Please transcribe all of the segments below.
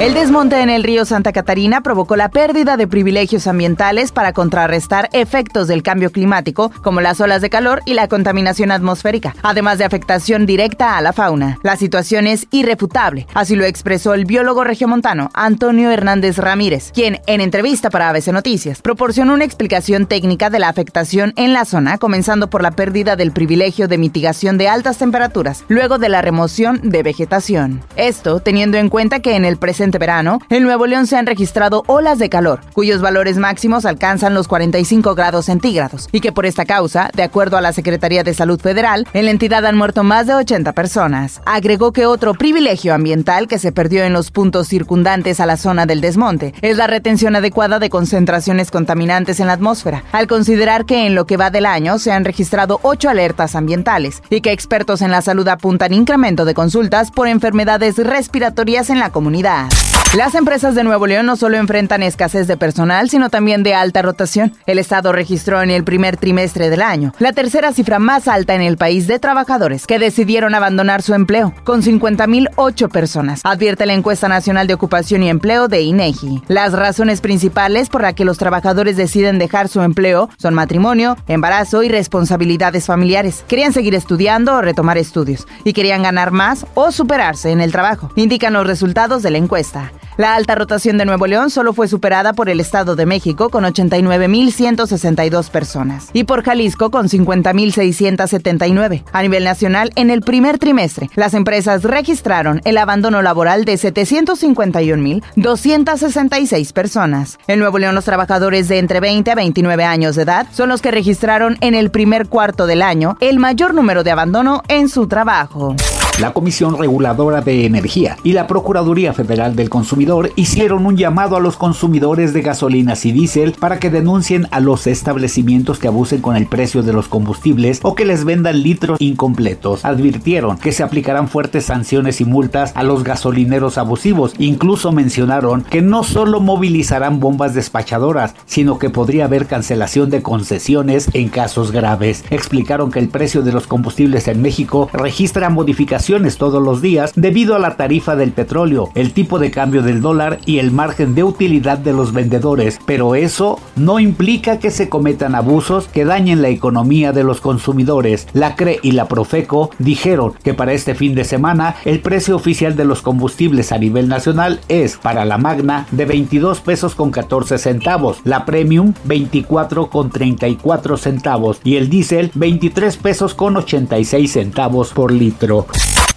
El desmonte en el río Santa Catarina provocó la pérdida de privilegios ambientales para contrarrestar efectos del cambio climático, como las olas de calor y la contaminación atmosférica, además de afectación directa a la fauna. La situación es irrefutable, así lo expresó el biólogo regiomontano Antonio Hernández Ramírez, quien, en entrevista para ABC Noticias, proporcionó una explicación técnica de la afectación en la zona, comenzando por la pérdida del privilegio de mitigación de altas temperaturas, luego de la remoción de vegetación. Esto teniendo en cuenta que en el presente verano, en Nuevo León se han registrado olas de calor, cuyos valores máximos alcanzan los 45 grados centígrados, y que por esta causa, de acuerdo a la Secretaría de Salud Federal, en la entidad han muerto más de 80 personas. Agregó que otro privilegio ambiental que se perdió en los puntos circundantes a la zona del desmonte es la retención adecuada de concentraciones contaminantes en la atmósfera, al considerar que en lo que va del año se han registrado ocho alertas ambientales y que expertos en la salud apuntan incremento de consultas por enfermedades respiratorias en la comunidad. Las empresas de Nuevo León no solo enfrentan escasez de personal, sino también de alta rotación. El Estado registró en el primer trimestre del año la tercera cifra más alta en el país de trabajadores que decidieron abandonar su empleo, con 50.008 personas, advierte la encuesta nacional de ocupación y empleo de INEGI. Las razones principales por las que los trabajadores deciden dejar su empleo son matrimonio, embarazo y responsabilidades familiares. Querían seguir estudiando o retomar estudios y querían ganar más o superarse en el trabajo, indican los resultados de la encuesta. La alta rotación de Nuevo León solo fue superada por el Estado de México con 89.162 personas y por Jalisco con 50.679. A nivel nacional, en el primer trimestre, las empresas registraron el abandono laboral de 751.266 personas. En Nuevo León, los trabajadores de entre 20 a 29 años de edad son los que registraron en el primer cuarto del año el mayor número de abandono en su trabajo. La Comisión Reguladora de Energía y la Procuraduría Federal del Consumidor hicieron un llamado a los consumidores de gasolinas y diésel para que denuncien a los establecimientos que abusen con el precio de los combustibles o que les vendan litros incompletos. Advirtieron que se aplicarán fuertes sanciones y multas a los gasolineros abusivos. Incluso mencionaron que no solo movilizarán bombas despachadoras, sino que podría haber cancelación de concesiones en casos graves. Explicaron que el precio de los combustibles en México registra modificaciones todos los días debido a la tarifa del petróleo, el tipo de cambio del dólar y el margen de utilidad de los vendedores, pero eso no implica que se cometan abusos que dañen la economía de los consumidores. La CRE y la Profeco dijeron que para este fin de semana el precio oficial de los combustibles a nivel nacional es para la Magna de 22 pesos con 14 centavos, la Premium 24 con 34 centavos y el diésel 23 pesos con 86 centavos por litro.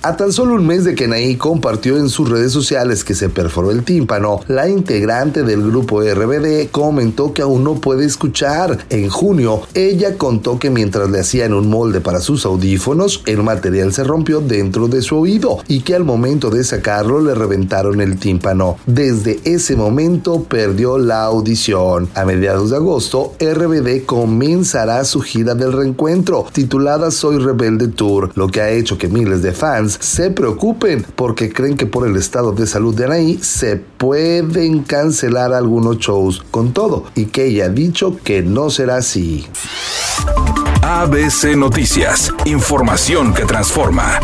A tan solo un mes de que Anaí compartió en sus redes sociales que se perforó el tímpano, la integrante del grupo RBD comentó que aún no puede escuchar. En junio, ella contó que mientras le hacían un molde para sus audífonos, el material se rompió dentro de su oído y que al momento de sacarlo le reventaron el tímpano. Desde ese momento perdió la audición. A mediados de agosto, RBD comenzará su gira del reencuentro, titulada Soy Rebelde Tour, lo que ha hecho que miles de se preocupen porque creen que por el estado de salud de Anaí se pueden cancelar algunos shows con todo y que ella ha dicho que no será así. ABC Noticias, información que transforma.